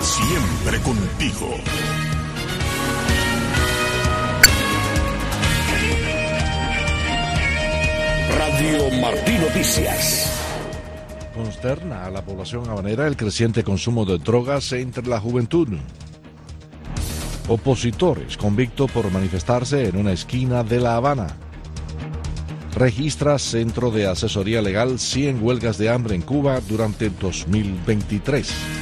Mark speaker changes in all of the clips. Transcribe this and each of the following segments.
Speaker 1: Siempre contigo. Radio Martí Noticias.
Speaker 2: Consterna a la población habanera el creciente consumo de drogas entre la juventud. Opositores convictos por manifestarse en una esquina de La Habana. Registra Centro de Asesoría Legal 100 huelgas de hambre en Cuba durante 2023.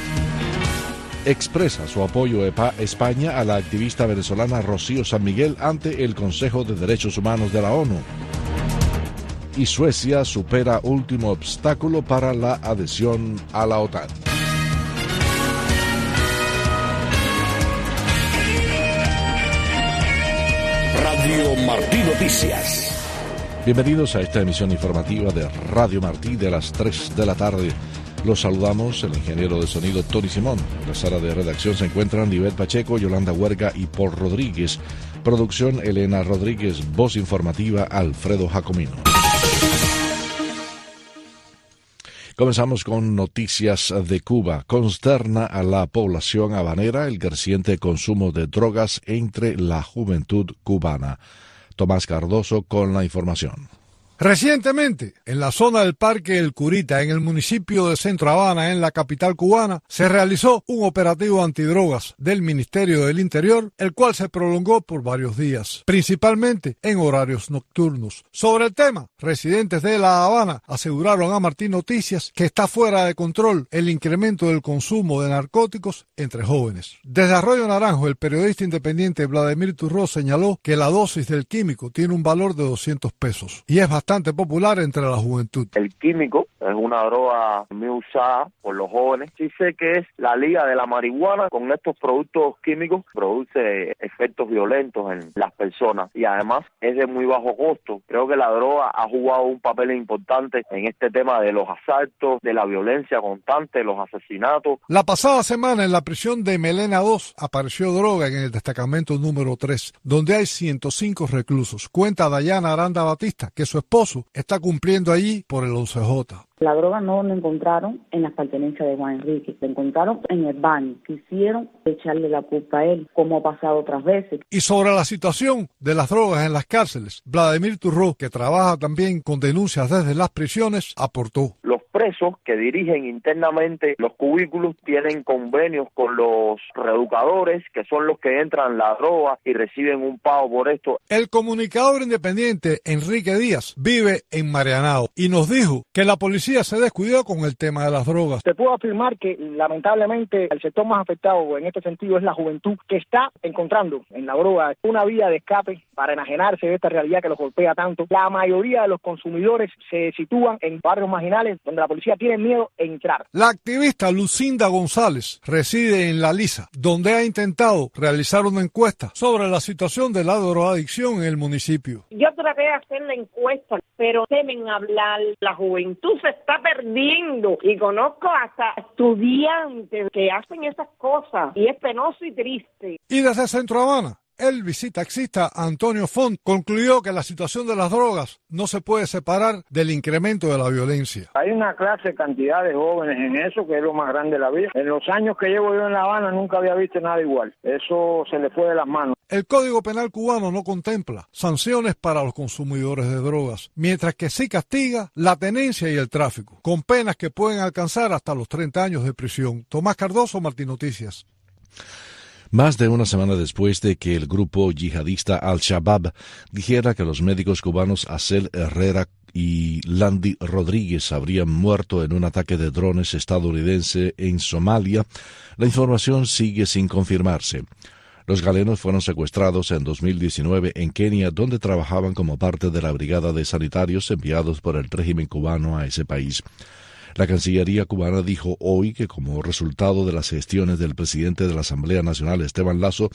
Speaker 2: Expresa su apoyo a España a la activista venezolana Rocío San Miguel ante el Consejo de Derechos Humanos de la ONU. Y Suecia supera último obstáculo para la adhesión a la OTAN.
Speaker 1: Radio Martí Noticias.
Speaker 2: Bienvenidos a esta emisión informativa de Radio Martí de las 3 de la tarde. Los saludamos el ingeniero de sonido Tony Simón. En la sala de redacción se encuentran Nivel Pacheco, Yolanda Huerga y Paul Rodríguez. Producción Elena Rodríguez, voz informativa Alfredo Jacomino. Comenzamos con noticias de Cuba. Consterna a la población habanera el creciente consumo de drogas entre la juventud cubana. Tomás Cardoso con la información.
Speaker 3: Recientemente, en la zona del Parque El Curita, en el municipio de Centro Habana, en la capital cubana, se realizó un operativo antidrogas del Ministerio del Interior, el cual se prolongó por varios días, principalmente en horarios nocturnos. Sobre el tema, residentes de La Habana aseguraron a Martín Noticias que está fuera de control el incremento del consumo de narcóticos entre jóvenes. Desde Arroyo Naranjo, el periodista independiente Vladimir Turró señaló que la dosis del químico tiene un valor de 200 pesos y es bastante bastante popular entre la juventud.
Speaker 4: El químico es una droga muy usada por los jóvenes. Sí sé que es la liga de la marihuana con estos productos químicos produce efectos violentos en las personas y además es de muy bajo costo. Creo que la droga ha jugado un papel importante en este tema de los asaltos, de la violencia constante, los asesinatos.
Speaker 3: La pasada semana en la prisión de Melena 2 apareció droga en el destacamento número 3, donde hay 105 reclusos. Cuenta Dayana Aranda Batista que su esposa está cumpliendo allí por el 11J.
Speaker 5: La droga no la encontraron en las pertenencias de Juan Enrique, la encontraron en el baño. Quisieron echarle la culpa a él, como ha pasado otras veces.
Speaker 3: Y sobre la situación de las drogas en las cárceles, Vladimir Turró, que trabaja también con denuncias desde las prisiones, aportó.
Speaker 4: Los presos que dirigen internamente los cubículos tienen convenios con los reeducadores, que son los que entran la droga y reciben un pago por esto.
Speaker 3: El comunicador independiente Enrique Díaz vive en Marianao y nos dijo que la policía se descuidó con el tema de las drogas.
Speaker 6: Te puedo afirmar que lamentablemente el sector más afectado en este sentido es la juventud que está encontrando en la droga una vía de escape para enajenarse de esta realidad que los golpea tanto. La mayoría de los consumidores se sitúan en barrios marginales donde la policía tiene miedo de entrar.
Speaker 3: La activista Lucinda González reside en La Lisa, donde ha intentado realizar una encuesta sobre la situación de la drogadicción en el municipio.
Speaker 7: Yo traté de hacer la encuesta, pero temen hablar. La juventud se está perdiendo y conozco hasta estudiantes que hacen esas cosas y es penoso y triste.
Speaker 3: Y desde Centro Habana, el visitaxista Antonio Font concluyó que la situación de las drogas no se puede separar del incremento de la violencia.
Speaker 8: Hay una clase, cantidad de jóvenes en eso que es lo más grande de la vida. En los años que llevo yo en La Habana nunca había visto nada igual. Eso se le fue de las manos.
Speaker 3: El Código Penal cubano no contempla sanciones para los consumidores de drogas, mientras que sí castiga la tenencia y el tráfico, con penas que pueden alcanzar hasta los 30 años de prisión. Tomás Cardoso, Martín Noticias.
Speaker 2: Más de una semana después de que el grupo yihadista Al-Shabaab dijera que los médicos cubanos Acel Herrera y Landy Rodríguez habrían muerto en un ataque de drones estadounidense en Somalia, la información sigue sin confirmarse. Los galenos fueron secuestrados en 2019 en Kenia, donde trabajaban como parte de la brigada de sanitarios enviados por el régimen cubano a ese país. La Cancillería cubana dijo hoy que como resultado de las gestiones del presidente de la Asamblea Nacional, Esteban Lazo,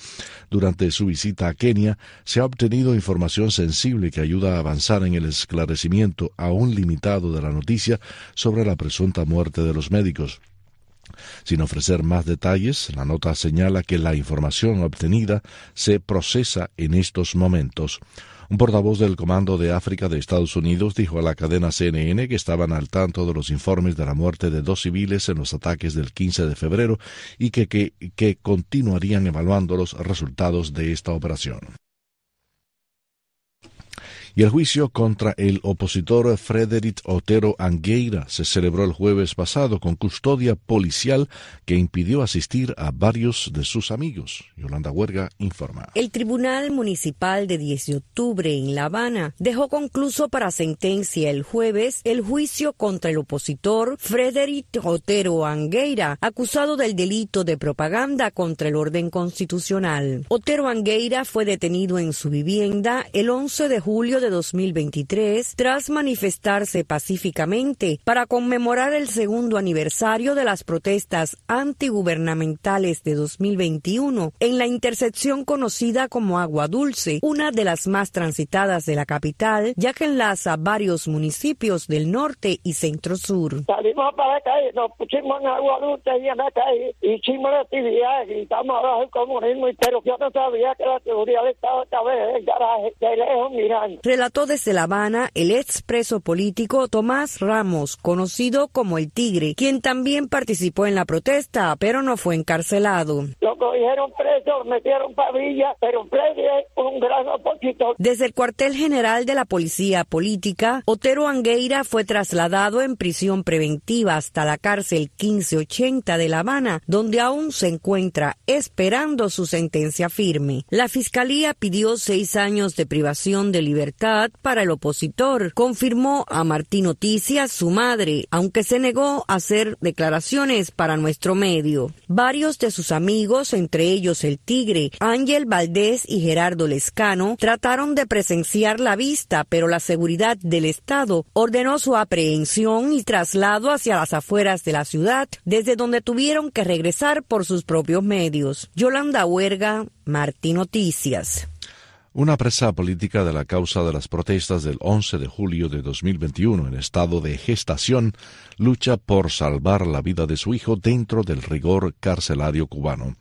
Speaker 2: durante su visita a Kenia, se ha obtenido información sensible que ayuda a avanzar en el esclarecimiento aún limitado de la noticia sobre la presunta muerte de los médicos. Sin ofrecer más detalles, la nota señala que la información obtenida se procesa en estos momentos. Un portavoz del Comando de África de Estados Unidos dijo a la cadena CNN que estaban al tanto de los informes de la muerte de dos civiles en los ataques del 15 de febrero y que, que, que continuarían evaluando los resultados de esta operación y el juicio contra el opositor Frederic Otero Angueira se celebró el jueves pasado con custodia policial que impidió asistir a varios de sus amigos. Yolanda Huerga informa.
Speaker 9: El Tribunal Municipal de 10 de octubre en La Habana dejó concluso para sentencia el jueves el juicio contra el opositor Frederic Otero Angueira, acusado del delito de propaganda contra el orden constitucional. Otero Angueira fue detenido en su vivienda el 11 de julio de 2023 tras manifestarse pacíficamente para conmemorar el segundo aniversario de las protestas antigubernamentales de 2021 en la intersección conocida como Agua Dulce, una de las más transitadas de la capital, ya que enlaza varios municipios del norte y centro sur.
Speaker 10: Salimos para la calle, nos pusimos en Agua Dulce y en la calle, hicimos la actividad, gritamos abajo el comunismo, pero yo no sabía que la seguridad estaba en el garaje, de lejos mirando
Speaker 9: relató desde La Habana el expreso político Tomás Ramos, conocido como el Tigre, quien también participó en la protesta, pero no fue encarcelado.
Speaker 10: Lo cogieron preso, metieron pavilla, pero un gran opositor.
Speaker 9: Desde el cuartel general de la Policía Política, Otero Angueira fue trasladado en prisión preventiva hasta la cárcel 1580 de La Habana, donde aún se encuentra esperando su sentencia firme. La fiscalía pidió seis años de privación de libertad para el opositor, confirmó a Martín Noticias su madre, aunque se negó a hacer declaraciones para nuestro medio. Varios de sus amigos, entre ellos el Tigre, Ángel Valdés y Gerardo Lescano, trataron de presenciar la vista, pero la seguridad del Estado ordenó su aprehensión y traslado hacia las afueras de la ciudad, desde donde tuvieron que regresar por sus propios medios. Yolanda Huerga, Martín Noticias.
Speaker 2: Una presa política de la causa de las protestas del 11 de julio de 2021 en estado de gestación lucha por salvar la vida de su hijo dentro del rigor carcelario cubano.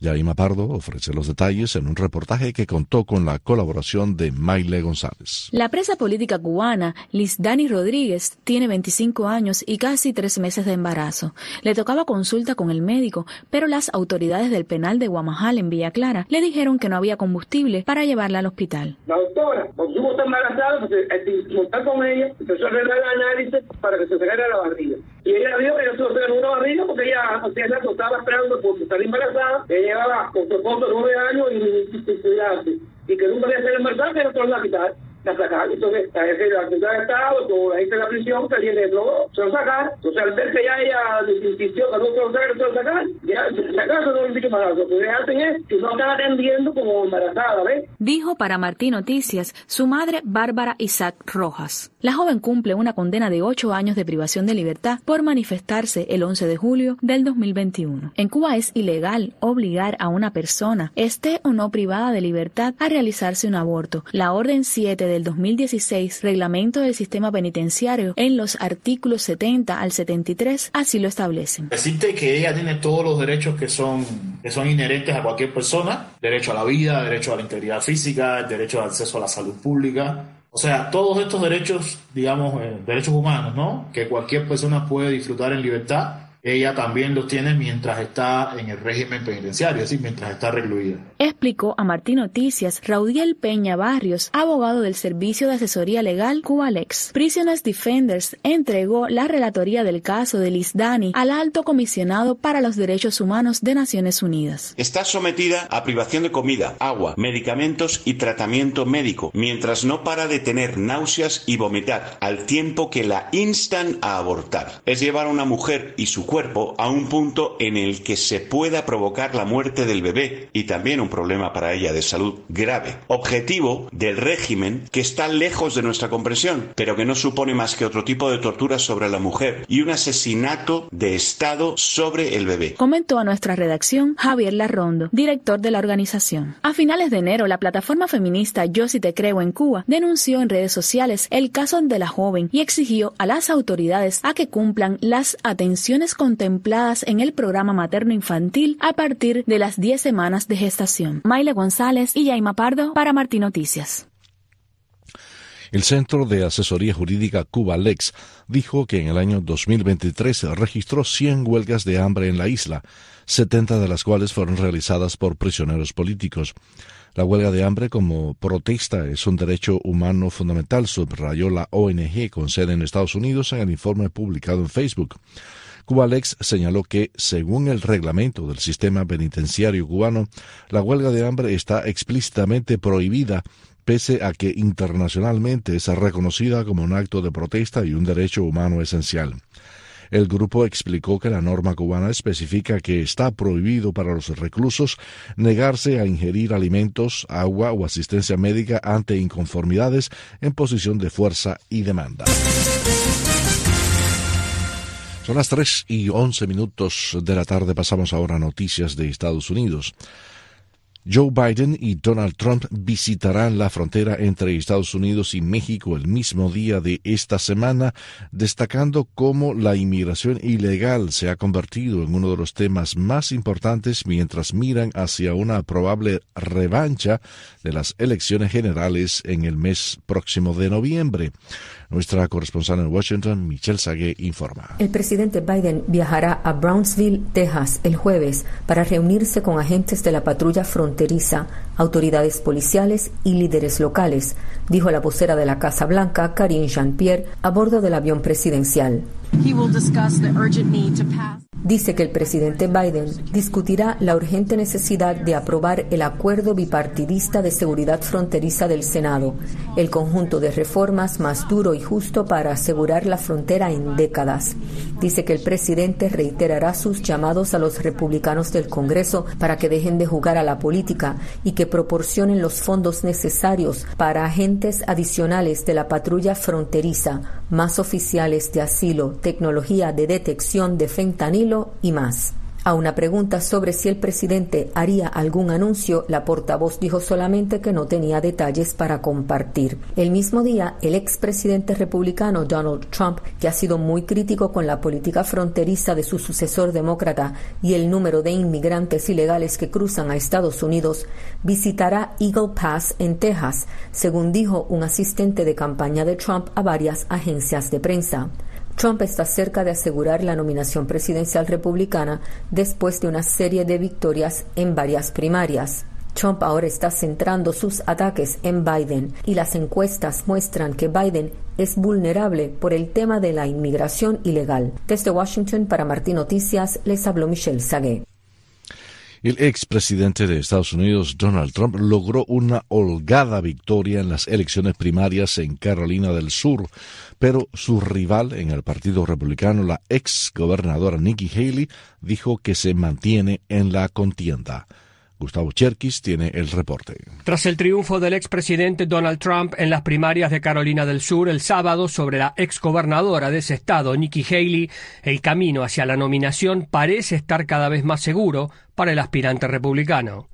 Speaker 2: Yaima Pardo ofrece los detalles en un reportaje que contó con la colaboración de Maile González.
Speaker 11: La presa política cubana, Liz Dani Rodríguez, tiene 25 años y casi tres meses de embarazo. Le tocaba consulta con el médico, pero las autoridades del penal de Guamajal en Villa Clara le dijeron que no había combustible para llevarla al hospital.
Speaker 12: La doctora, cuando supo está embarazada, pues, montar con ella, empezó a hacer el análisis para que se sacara la barriga. Y ella dijo que no se lo una barriga porque ella, o sea, ella estaba esperando por estar embarazada. Ella llevaba con su esposo nueve años y, y, que nunca había sido embarazada, que no se lo a quitar la sacar. Entonces, a ese la ciudad de Estado, como la gente de la prisión, que tiene luego se lo sacar. Entonces, al ver que ya ella insistió que no se lo sacar, se lo sacar, ya sacar, no lo dicho más. Lo que hacen es que no están atendiendo como embarazada, ¿ves?
Speaker 11: Dijo para Martín Noticias su madre Bárbara Isaac Rojas. La joven cumple una condena de ocho años de privación de libertad por manifestarse el 11 de julio del 2021. En Cuba es ilegal obligar a una persona, esté o no privada de libertad, a realizarse un aborto. La Orden 7 del 2016, Reglamento del Sistema Penitenciario, en los artículos 70 al 73, así lo establecen.
Speaker 13: Decirte que ella tiene todos los derechos que son, que son inherentes a cualquier persona, derecho a la vida, derecho a la integridad física, derecho al acceso a la salud pública, o sea, todos estos derechos, digamos, eh, derechos humanos, ¿no? Que cualquier persona puede disfrutar en libertad ella también los tiene mientras está en el régimen penitenciario, es decir, mientras está recluida.
Speaker 11: Explicó a Martín Noticias Raudiel Peña Barrios, abogado del Servicio de Asesoría Legal Cubalex. Prisoners Defenders entregó la relatoría del caso de Liz Dani al alto comisionado para los derechos humanos de Naciones Unidas.
Speaker 14: Está sometida a privación de comida, agua, medicamentos y tratamiento médico, mientras no para de tener náuseas y vomitar, al tiempo que la instan a abortar. Es llevar a una mujer y su cuerpo a un punto en el que se pueda provocar la muerte del bebé y también un problema para ella de salud grave. Objetivo del régimen que está lejos de nuestra comprensión, pero que no supone más que otro tipo de tortura sobre la mujer y un asesinato de Estado sobre el bebé.
Speaker 11: Comentó a nuestra redacción Javier Larrondo, director de la organización. A finales de enero, la plataforma feminista Yo si te creo en Cuba denunció en redes sociales el caso de la joven y exigió a las autoridades a que cumplan las atenciones contempladas en el programa materno infantil a partir de las 10 semanas de gestación. Maile González y Yaima Pardo para Martín Noticias.
Speaker 2: El Centro de Asesoría Jurídica Cuba Lex dijo que en el año 2023 registró 100 huelgas de hambre en la isla, 70 de las cuales fueron realizadas por prisioneros políticos. La huelga de hambre como protesta es un derecho humano fundamental, subrayó la ONG con sede en Estados Unidos en el informe publicado en Facebook. Cubalex señaló que, según el reglamento del sistema penitenciario cubano, la huelga de hambre está explícitamente prohibida pese a que internacionalmente es reconocida como un acto de protesta y un derecho humano esencial. El grupo explicó que la norma cubana especifica que está prohibido para los reclusos negarse a ingerir alimentos, agua o asistencia médica ante inconformidades en posición de fuerza y demanda. Son las 3 y 11 minutos de la tarde. Pasamos ahora a noticias de Estados Unidos. Joe Biden y Donald Trump visitarán la frontera entre Estados Unidos y México el mismo día de esta semana, destacando cómo la inmigración ilegal se ha convertido en uno de los temas más importantes mientras miran hacia una probable revancha de las elecciones generales en el mes próximo de noviembre. Nuestra corresponsal en Washington, Michelle Sague, informa.
Speaker 15: El presidente Biden viajará a Brownsville, Texas, el jueves para reunirse con agentes de la patrulla fronteriza, autoridades policiales y líderes locales, dijo la vocera de la Casa Blanca, Karine Jean-Pierre, a bordo del avión presidencial. Dice que el presidente Biden discutirá la urgente necesidad de aprobar el acuerdo bipartidista de seguridad fronteriza del Senado, el conjunto de reformas más duro y justo para asegurar la frontera en décadas. Dice que el presidente reiterará sus llamados a los republicanos del Congreso para que dejen de jugar a la política y que proporcionen los fondos necesarios para agentes adicionales de la patrulla fronteriza, más oficiales de asilo, tecnología de detección de y más. A una pregunta sobre si el presidente haría algún anuncio, la portavoz dijo solamente que no tenía detalles para compartir. El mismo día, el expresidente republicano Donald Trump, que ha sido muy crítico con la política fronteriza de su sucesor demócrata y el número de inmigrantes ilegales que cruzan a Estados Unidos, visitará Eagle Pass en Texas, según dijo un asistente de campaña de Trump a varias agencias de prensa. Trump está cerca de asegurar la nominación presidencial republicana después de una serie de victorias en varias primarias. Trump ahora está centrando sus ataques en Biden y las encuestas muestran que Biden es vulnerable por el tema de la inmigración ilegal. Desde Washington para Martín Noticias les habló Michelle Sagué.
Speaker 2: El expresidente de Estados Unidos, Donald Trump, logró una holgada victoria en las elecciones primarias en Carolina del Sur, pero su rival en el Partido Republicano, la ex gobernadora Nikki Haley, dijo que se mantiene en la contienda. Gustavo Cherkis tiene el reporte.
Speaker 16: Tras el triunfo del expresidente Donald Trump en las primarias de Carolina del Sur el sábado sobre la exgobernadora de ese estado, Nikki Haley, el camino hacia la nominación parece estar cada vez más seguro para el aspirante republicano.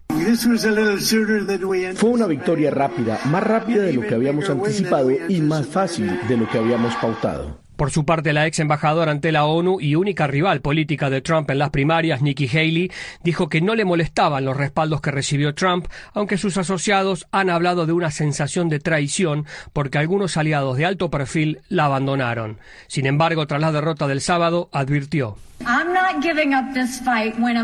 Speaker 17: Fue una victoria rápida, más rápida de lo que habíamos anticipado y más fácil de lo que habíamos pautado.
Speaker 16: Por su parte, la ex embajadora ante la ONU y única rival política de Trump en las primarias, Nikki Haley, dijo que no le molestaban los respaldos que recibió Trump, aunque sus asociados han hablado de una sensación de traición porque algunos aliados de alto perfil la abandonaron. Sin embargo, tras la derrota del sábado, advirtió.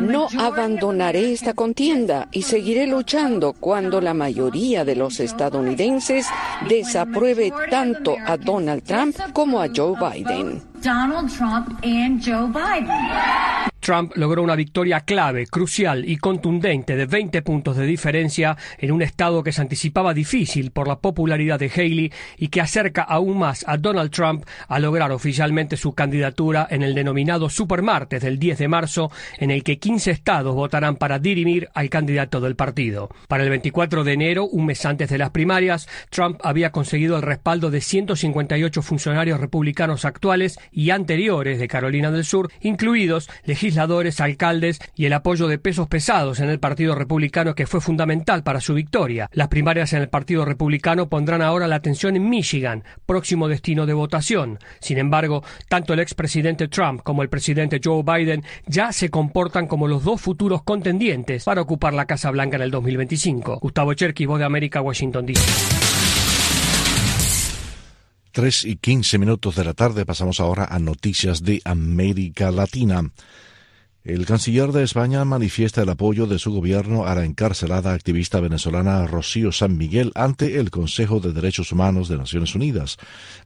Speaker 18: No abandonaré esta contienda y seguiré luchando cuando la mayoría de los estadounidenses desapruebe tanto a Donald Trump como a Joe Biden.
Speaker 19: Donald Trump and Joe Biden.
Speaker 16: Trump logró una victoria clave, crucial y contundente de 20 puntos de diferencia en un estado que se anticipaba difícil por la popularidad de Haley y que acerca aún más a Donald Trump a lograr oficialmente su candidatura en el denominado Supermartes del 10 de marzo, en el que 15 estados votarán para dirimir al candidato del partido. Para el 24 de enero, un mes antes de las primarias, Trump había conseguido el respaldo de 158 funcionarios republicanos actuales y anteriores de Carolina del Sur, incluidos legisladores legisladores, alcaldes y el apoyo de pesos pesados en el Partido Republicano que fue fundamental para su victoria. Las primarias en el Partido Republicano pondrán ahora la atención en Michigan, próximo destino de votación. Sin embargo, tanto el expresidente Trump como el presidente Joe Biden ya se comportan como los dos futuros contendientes para ocupar la Casa Blanca en el 2025. Gustavo Cherky, Voz de América, Washington DC.
Speaker 2: Tres y quince minutos de la tarde pasamos ahora a noticias de América Latina. El canciller de España manifiesta el apoyo de su gobierno a la encarcelada activista venezolana Rocío San Miguel ante el Consejo de Derechos Humanos de Naciones Unidas.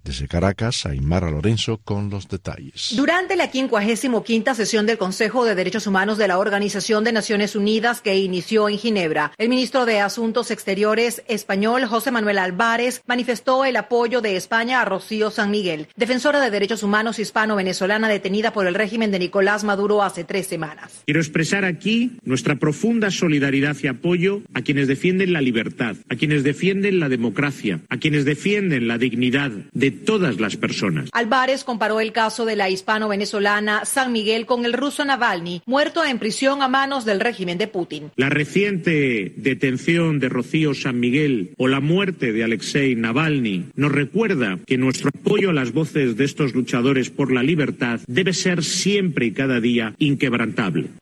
Speaker 2: Desde Caracas, Aymara Lorenzo con los detalles.
Speaker 20: Durante la 55 sesión del Consejo de Derechos Humanos de la Organización de Naciones Unidas que inició en Ginebra, el ministro de Asuntos Exteriores español José Manuel Álvarez manifestó el apoyo de España a Rocío San Miguel, defensora de derechos humanos hispano-venezolana detenida por el régimen de Nicolás Maduro hace tres semanas.
Speaker 21: Quiero expresar aquí nuestra profunda solidaridad y apoyo a quienes defienden la libertad, a quienes defienden la democracia, a quienes defienden la dignidad de todas las personas.
Speaker 20: Álvarez comparó el caso de la hispano-venezolana San Miguel con el ruso Navalny, muerto en prisión a manos del régimen de Putin.
Speaker 21: La reciente detención de Rocío San Miguel o la muerte de Alexei Navalny nos recuerda que nuestro apoyo a las voces de estos luchadores por la libertad debe ser siempre y cada día inquebrantable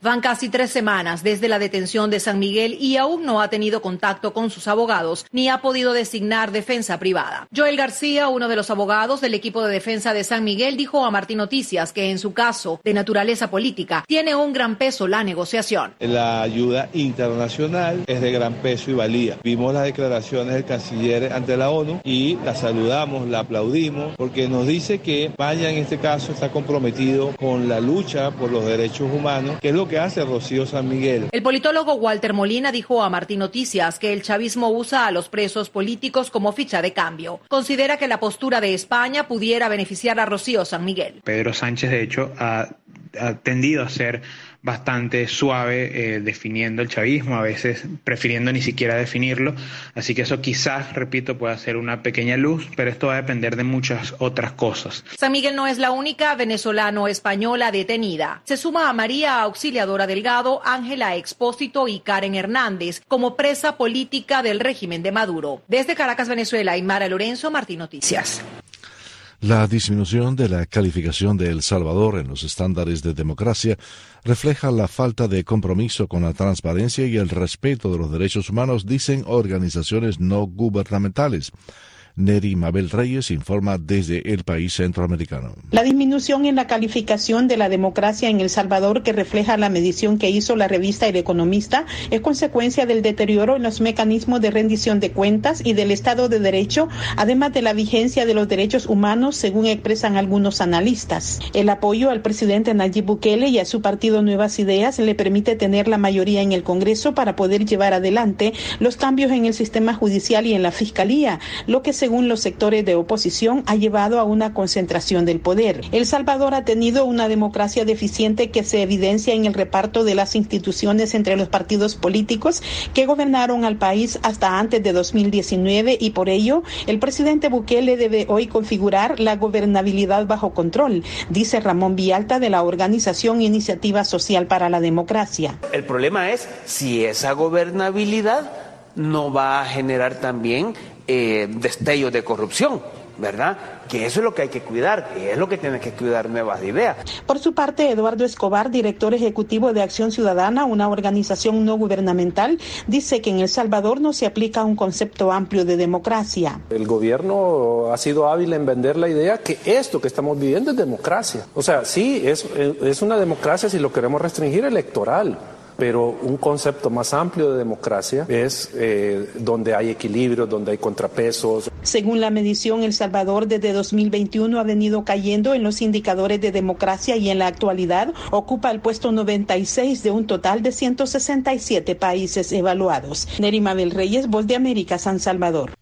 Speaker 20: Van casi tres semanas desde la detención de San Miguel y aún no ha tenido contacto con sus abogados ni ha podido designar defensa privada. Joel García, uno de los abogados del equipo de defensa de San Miguel, dijo a Martín Noticias que en su caso de naturaleza política tiene un gran peso la negociación.
Speaker 22: La ayuda internacional es de gran peso y valía. Vimos las declaraciones del canciller ante la ONU y la saludamos, la aplaudimos porque nos dice que España en este caso está comprometido con la lucha por los derechos humanos que es lo que hace Rocío San Miguel.
Speaker 20: El politólogo Walter Molina dijo a Martín Noticias que el chavismo usa a los presos políticos como ficha de cambio. Considera que la postura de España pudiera beneficiar a Rocío San Miguel.
Speaker 23: Pedro Sánchez, de hecho, ha, ha tendido a ser bastante suave eh, definiendo el chavismo, a veces prefiriendo ni siquiera definirlo. Así que eso quizás, repito, pueda ser una pequeña luz, pero esto va a depender de muchas otras cosas.
Speaker 20: San Miguel no es la única venezolano-española detenida. Se suma a María Auxiliadora Delgado, Ángela Expósito y Karen Hernández como presa política del régimen de Maduro. Desde Caracas, Venezuela, Mara Lorenzo, Martín Noticias.
Speaker 2: La disminución de la calificación de El Salvador en los estándares de democracia refleja la falta de compromiso con la transparencia y el respeto de los derechos humanos, dicen organizaciones no gubernamentales. Neri Mabel Reyes informa desde el país centroamericano.
Speaker 24: La disminución en la calificación de la democracia en El Salvador, que refleja la medición que hizo la revista El Economista, es consecuencia del deterioro en los mecanismos de rendición de cuentas y del Estado de Derecho, además de la vigencia de los derechos humanos, según expresan algunos analistas. El apoyo al presidente Nayib Bukele y a su partido Nuevas Ideas le permite tener la mayoría en el Congreso para poder llevar adelante los cambios en el sistema judicial y en la Fiscalía, lo que se según los sectores de oposición, ha llevado a una concentración del poder. El Salvador ha tenido una democracia deficiente que se evidencia en el reparto de las instituciones entre los partidos políticos que gobernaron al país hasta antes de 2019 y por ello el presidente Bukele debe hoy configurar la gobernabilidad bajo control, dice Ramón Vialta de la organización Iniciativa Social para la Democracia.
Speaker 25: El problema es si esa gobernabilidad no va a generar también eh, destellos de corrupción. ¿verdad? Que eso es lo que hay que cuidar, que es lo que tiene que cuidar nuevas ideas.
Speaker 24: Por su parte, Eduardo Escobar, director ejecutivo de Acción Ciudadana, una organización no gubernamental, dice que en El Salvador no se aplica un concepto amplio de democracia.
Speaker 26: El gobierno ha sido hábil en vender la idea que esto que estamos viviendo es democracia. O sea, sí, es, es una democracia si lo queremos restringir electoral pero un concepto más amplio de democracia es eh, donde hay equilibrio, donde hay contrapesos.
Speaker 24: Según la medición, El Salvador desde 2021 ha venido cayendo en los indicadores de democracia y en la actualidad ocupa el puesto 96 de un total de 167 países evaluados. Nerima del Reyes, Voz de América, San Salvador.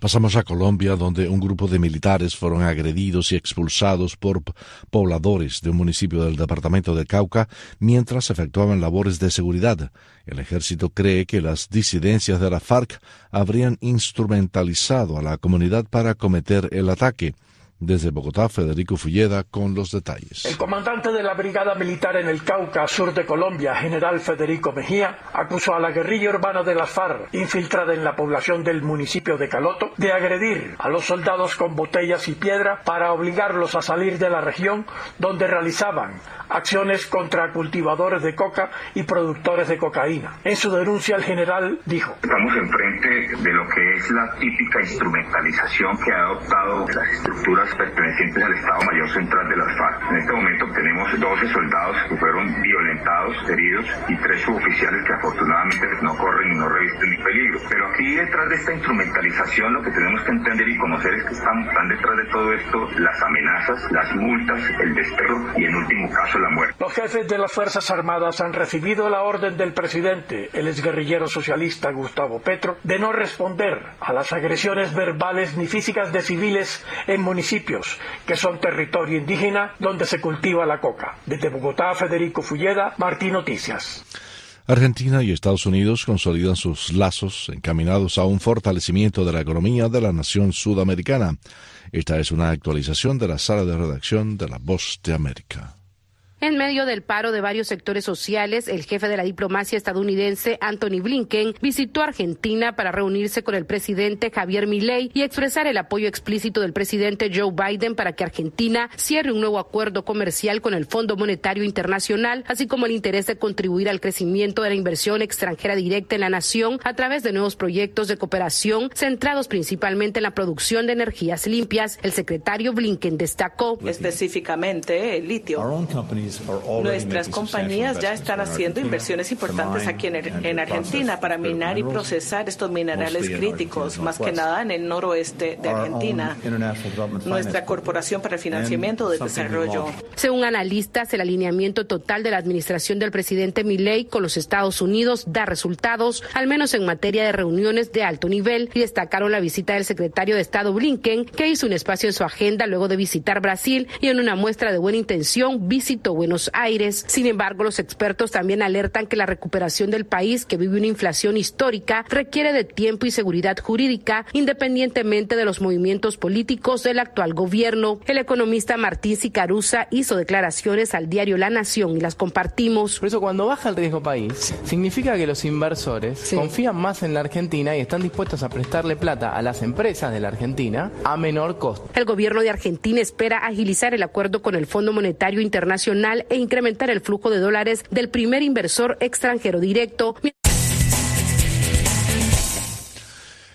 Speaker 2: Pasamos a Colombia, donde un grupo de militares fueron agredidos y expulsados por pobladores de un municipio del departamento de Cauca mientras efectuaban labores de seguridad. El ejército cree que las disidencias de la FARC habrían instrumentalizado a la comunidad para cometer el ataque. Desde Bogotá, Federico Fulleda con los detalles.
Speaker 27: El comandante de la Brigada Militar en el Cauca, sur de Colombia, general Federico Mejía, acusó a la guerrilla urbana de las FARC, infiltrada en la población del municipio de Caloto, de agredir a los soldados con botellas y piedra para obligarlos a salir de la región donde realizaban acciones contra cultivadores de coca y productores de cocaína. En su denuncia, el general dijo:
Speaker 28: Estamos enfrente de lo que es la típica instrumentalización que ha adoptado las estructuras pertenecientes al Estado Mayor Central de las FARC. En este momento tenemos 12 soldados que fueron violentados, heridos y tres suboficiales que afortunadamente no corren y no revisten ni peligro. Pero aquí detrás de esta instrumentalización lo que tenemos que entender y conocer es que están, están detrás de todo esto las amenazas, las multas, el desterro y en último caso la muerte.
Speaker 27: Los jefes de las Fuerzas Armadas han recibido la orden del presidente, el exguerrillero socialista Gustavo Petro, de no responder a las agresiones verbales ni físicas de civiles en municipios que son territorio indígena donde se cultiva la coca. Desde Bogotá, Federico Fulleda, Martín Noticias.
Speaker 2: Argentina y Estados Unidos consolidan sus lazos encaminados a un fortalecimiento de la economía de la nación sudamericana. Esta es una actualización de la sala de redacción de La Voz de América.
Speaker 29: En medio del paro de varios sectores sociales, el jefe de la diplomacia estadounidense, Anthony Blinken, visitó Argentina para reunirse con el presidente Javier Milei y expresar el apoyo explícito del presidente Joe Biden para que Argentina cierre un nuevo acuerdo comercial con el Fondo Monetario Internacional, así como el interés de contribuir al crecimiento de la inversión extranjera directa en la nación a través de nuevos proyectos de cooperación centrados principalmente en la producción de energías limpias. El secretario Blinken destacó
Speaker 30: específicamente el litio. Nuestras compañías ya están haciendo inversiones importantes aquí en, Argentina para minar y procesar estos minerales críticos, más que nada en el noroeste de Argentina. Nuestra Corporación para el Financiamiento del Desarrollo.
Speaker 29: Según analistas, el alineamiento total de la administración del presidente Milei con los Estados Unidos da resultados, al menos en materia de reuniones de alto nivel, y destacaron la visita del secretario de Estado Blinken, que hizo un espacio en su agenda luego de visitar Brasil y en una muestra de buena intención visitó Buenos Aires. Sin embargo, los expertos también alertan que la recuperación del país, que vive una inflación histórica, requiere de tiempo y seguridad jurídica, independientemente de los movimientos políticos del actual gobierno. El economista Martín Sicaruza hizo declaraciones al diario La Nación y las compartimos.
Speaker 31: Por eso, cuando baja el riesgo país, significa que los inversores confían más en la Argentina y están dispuestos a prestarle plata a las empresas de la Argentina a menor costo.
Speaker 29: El gobierno de Argentina espera agilizar el acuerdo con el Fondo Monetario Internacional e incrementar el flujo de dólares del primer inversor extranjero directo.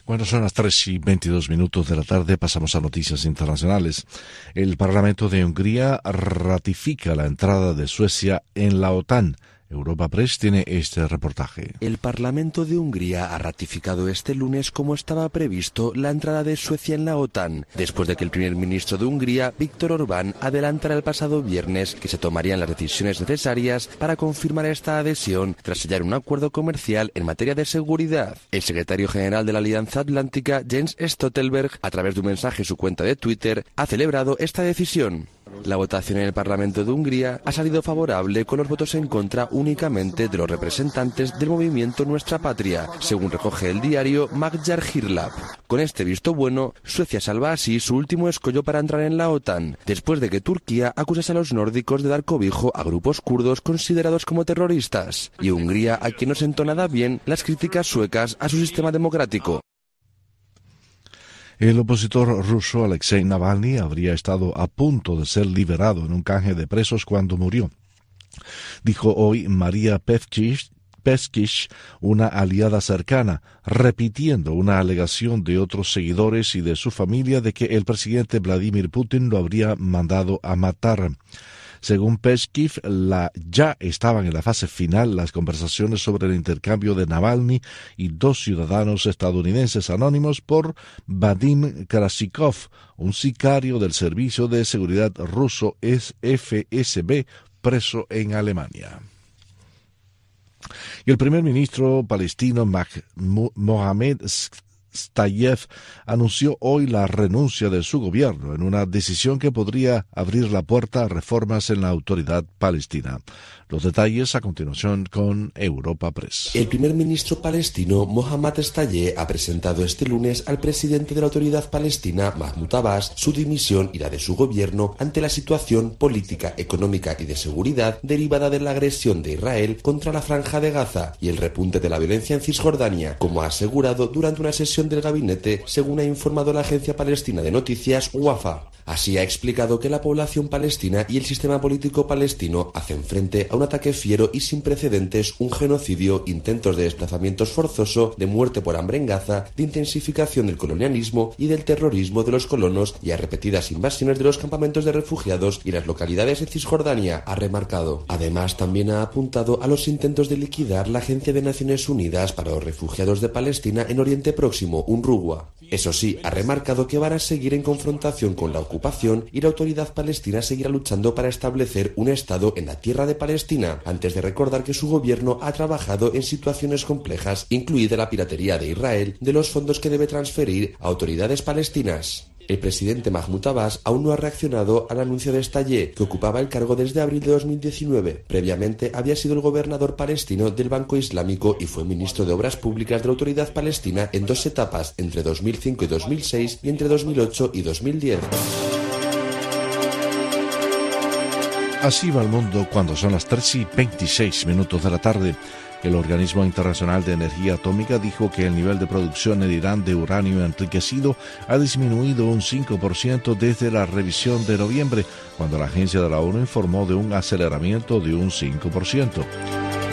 Speaker 2: Bueno, son las 3 y 22 minutos de la tarde. Pasamos a noticias internacionales. El Parlamento de Hungría ratifica la entrada de Suecia en la OTAN. Europa Press tiene este reportaje.
Speaker 32: El Parlamento de Hungría ha ratificado este lunes, como estaba previsto, la entrada de Suecia en la OTAN, después de que el primer ministro de Hungría, Víctor Orbán, adelantara el pasado viernes que se tomarían las decisiones necesarias para confirmar esta adhesión tras sellar un acuerdo comercial en materia de seguridad. El secretario general de la Alianza Atlántica, Jens Stoltenberg, a través de un mensaje en su cuenta de Twitter, ha celebrado esta decisión. La votación en el Parlamento de Hungría ha salido favorable con los votos en contra únicamente de los representantes del movimiento Nuestra Patria, según recoge el diario Magyar Hírlap. Con este visto bueno, Suecia salva así su último escollo para entrar en la OTAN, después de que Turquía acusase a los nórdicos de dar cobijo a grupos kurdos considerados como terroristas, y Hungría a quien no sentó nada bien las críticas suecas a su sistema democrático.
Speaker 2: El opositor ruso Alexei Navalny habría estado a punto de ser liberado en un canje de presos cuando murió. Dijo hoy María Pevchich, una aliada cercana, repitiendo una alegación de otros seguidores y de su familia de que el presidente Vladimir Putin lo habría mandado a matar. Según Peskov, la, ya estaban en la fase final las conversaciones sobre el intercambio de Navalny y dos ciudadanos estadounidenses anónimos por Vadim Krasikov, un sicario del Servicio de Seguridad ruso FSB preso en Alemania. Y el primer ministro palestino Mohamed Stayev anunció hoy la renuncia de su gobierno en una decisión que podría abrir la puerta a reformas en la autoridad palestina. Los detalles a continuación con Europa Press.
Speaker 32: El primer ministro palestino Mohammad Stayeh ha presentado este lunes al presidente de la autoridad palestina Mahmoud Abbas su dimisión y la de su gobierno ante la situación política, económica y de seguridad derivada de la agresión de Israel contra la franja de Gaza y el repunte de la violencia en Cisjordania, como ha asegurado durante una sesión del gabinete, según ha informado la agencia palestina de noticias WAFA. Así ha explicado que la población palestina y el sistema político palestino hacen frente a un ataque fiero y sin precedentes, un genocidio, intentos de desplazamientos forzoso, de muerte por hambre en Gaza, de intensificación del colonialismo y del terrorismo de los colonos y a repetidas invasiones de los campamentos de refugiados y las localidades de Cisjordania, ha remarcado. Además, también ha apuntado a los intentos de liquidar la Agencia de Naciones Unidas para los Refugiados de Palestina en Oriente Próximo, UNRUWA. Eso sí, ha remarcado que van a seguir en confrontación con la ocupación y la autoridad palestina seguirá luchando para establecer un Estado en la tierra de Palestina, antes de recordar que su gobierno ha trabajado en situaciones complejas, incluida la piratería de Israel, de los fondos que debe transferir a autoridades palestinas. El presidente Mahmoud Abbas aún no ha reaccionado al anuncio de Stallé, que ocupaba el cargo desde abril de 2019. Previamente había sido el gobernador palestino del Banco Islámico y fue ministro de Obras Públicas de la Autoridad Palestina en dos etapas, entre 2005 y 2006 y entre 2008 y 2010.
Speaker 2: Así va el mundo cuando son las 3 y 26 minutos de la tarde. El Organismo Internacional de Energía Atómica dijo que el nivel de producción en Irán de uranio enriquecido ha disminuido un 5% desde la revisión de noviembre, cuando la agencia de la ONU informó de un aceleramiento de un 5%.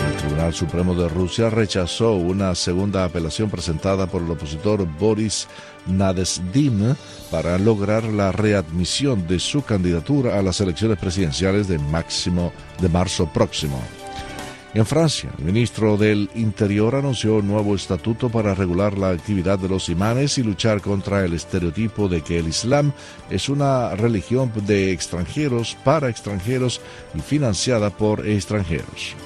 Speaker 2: El Tribunal Supremo de Rusia rechazó una segunda apelación presentada por el opositor Boris Nadezhdin para lograr la readmisión de su candidatura a las elecciones presidenciales de máximo de marzo próximo. En Francia, el ministro del Interior anunció un nuevo estatuto para regular la actividad de los imanes y luchar contra el estereotipo de que el Islam es una religión de extranjeros para extranjeros y financiada por extranjeros.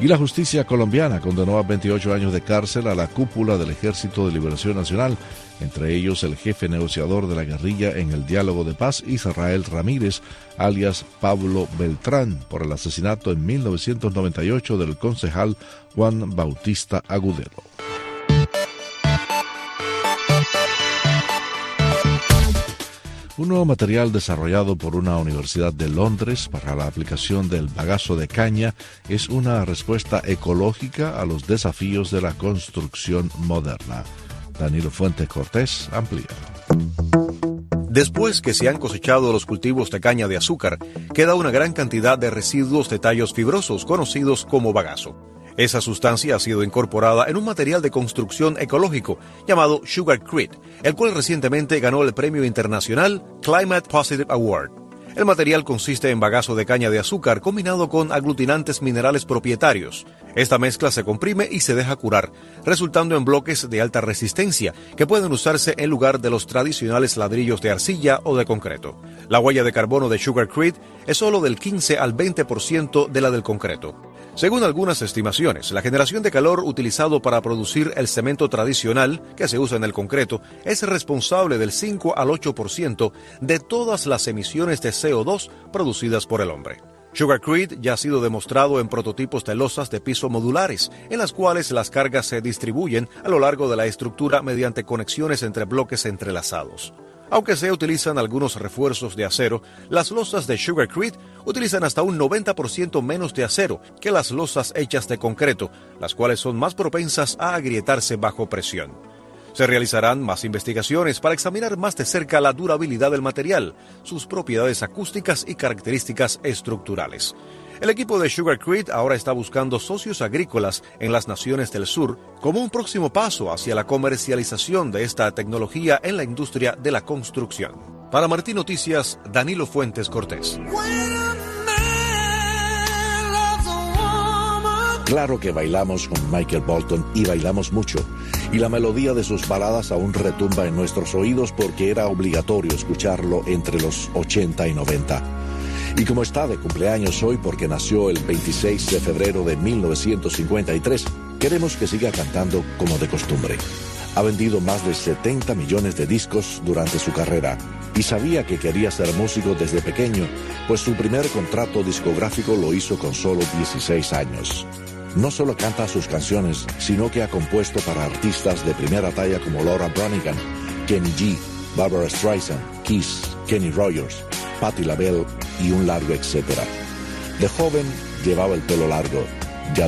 Speaker 2: Y la justicia colombiana condenó a 28 años de cárcel a la cúpula del Ejército de Liberación Nacional, entre ellos el jefe negociador de la guerrilla en el diálogo de paz, Israel Ramírez, alias Pablo Beltrán, por el asesinato en 1998 del concejal Juan Bautista Agudelo. Un nuevo material desarrollado por una universidad de Londres para la aplicación del bagazo de caña es una respuesta ecológica a los desafíos de la construcción moderna. Danilo Fuentes Cortés amplía.
Speaker 33: Después que se han cosechado los cultivos de caña de azúcar, queda una gran cantidad de residuos de tallos fibrosos conocidos como bagazo. Esa sustancia ha sido incorporada en un material de construcción ecológico llamado Sugarcrete, el cual recientemente ganó el premio internacional Climate Positive Award. El material consiste en bagazo de caña de azúcar combinado con aglutinantes minerales propietarios. Esta mezcla se comprime y se deja curar, resultando en bloques de alta resistencia que pueden usarse en lugar de los tradicionales ladrillos de arcilla o de concreto. La huella de carbono de Sugarcrete es solo del 15 al 20% de la del concreto. Según algunas estimaciones, la generación de calor utilizado para producir el cemento tradicional que se usa en el concreto es responsable del 5 al 8% de todas las emisiones de CO2 producidas por el hombre. Sugarcrete ya ha sido demostrado en prototipos de losas de piso modulares, en las cuales las cargas se distribuyen a lo largo de la estructura mediante conexiones entre bloques entrelazados. Aunque se utilizan algunos refuerzos de acero, las losas de Sugarcrete utilizan hasta un 90% menos de acero que las losas hechas de concreto, las cuales son más propensas a agrietarse bajo presión. Se realizarán más investigaciones para examinar más de cerca la durabilidad del material, sus propiedades acústicas y características estructurales. El equipo de Sugar Creek ahora está buscando socios agrícolas en las naciones del sur como un próximo paso hacia la comercialización de esta tecnología en la industria de la construcción. Para Martín Noticias, Danilo Fuentes Cortés.
Speaker 2: Claro que bailamos con Michael Bolton y bailamos mucho. Y la melodía de sus baladas aún retumba en nuestros oídos porque era obligatorio escucharlo entre los 80 y 90. Y como está de cumpleaños hoy porque nació el 26 de febrero de 1953, queremos que siga cantando como de costumbre. Ha vendido más de 70 millones de discos durante su carrera y sabía que quería ser músico desde pequeño, pues su primer contrato discográfico lo hizo con solo 16 años. No solo canta sus canciones, sino que ha compuesto para artistas de primera talla como Laura Branigan, Kenny G, Barbara Streisand, Kiss, Kenny Rogers, Patti LaBelle y un largo etcétera. De joven llevaba el pelo largo